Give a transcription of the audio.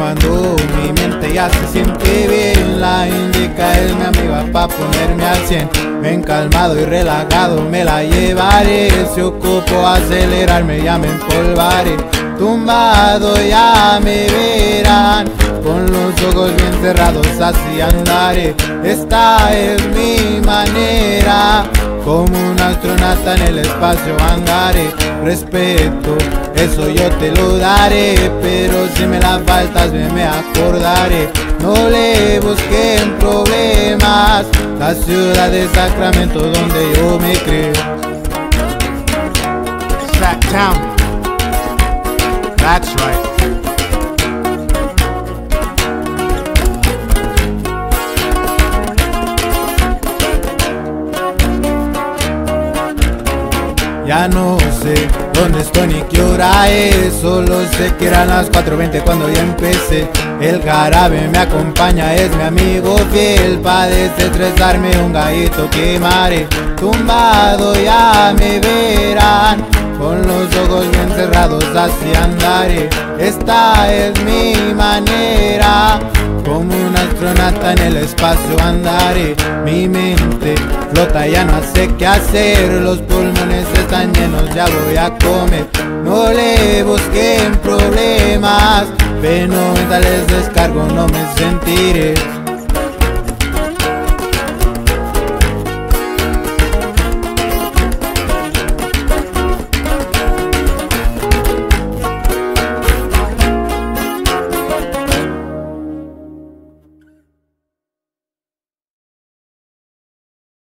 fumando, mi mente ya se siente bien. La indica es mi amiga pa' ponerme al 100. Ven calmado y relajado, me la llevaré. Si ocupo acelerarme, ya me empolvaré. Tumbado ya me verán, con los ojos bien cerrados así andaré. Esta es mi manera, como un astronauta en el espacio andaré. Respeto, eso yo te lo daré, pero si me la faltas me, me acordaré. No le busquen problemas, la ciudad de Sacramento donde yo me creo. Sac. That's right. Ya no sé dónde estoy ni qué hora es. Solo sé que eran las 4.20 cuando ya empecé. El jarabe me acompaña, es mi amigo fiel. Pa' desestresarme un gallito quemaré. Tumbado ya me verán. Con los ojos bien cerrados así andaré. Esta es mi manera. Como un astronauta en el espacio andaré. Mi mente flota, ya no sé qué hacer. Los pulmones ya voy a comer. No le busquen problemas. Fenomenales descargo, no me sentiré